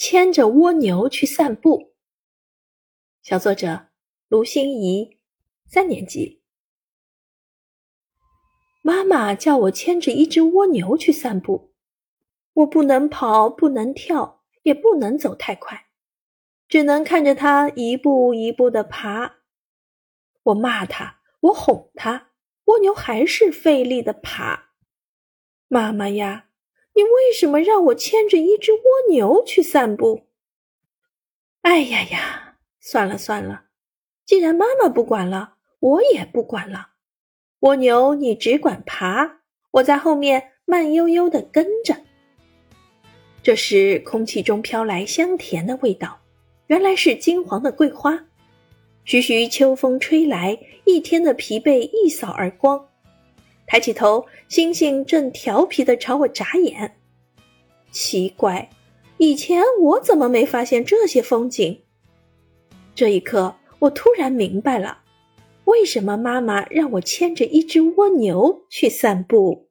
牵着蜗牛去散步。小作者卢心怡，三年级。妈妈叫我牵着一只蜗牛去散步，我不能跑，不能跳，也不能走太快，只能看着它一步一步的爬。我骂它，我哄它，蜗牛还是费力的爬。妈妈呀！你为什么让我牵着一只蜗牛去散步？哎呀呀，算了算了，既然妈妈不管了，我也不管了。蜗牛你只管爬，我在后面慢悠悠的跟着。这时，空气中飘来香甜的味道，原来是金黄的桂花。徐徐秋风吹来，一天的疲惫一扫而光。抬起头，星星正调皮的朝我眨眼。奇怪，以前我怎么没发现这些风景？这一刻，我突然明白了，为什么妈妈让我牵着一只蜗牛去散步。